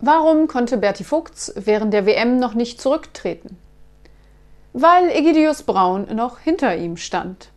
Warum konnte Berti Vogts während der WM noch nicht zurücktreten? Weil Egidius Braun noch hinter ihm stand.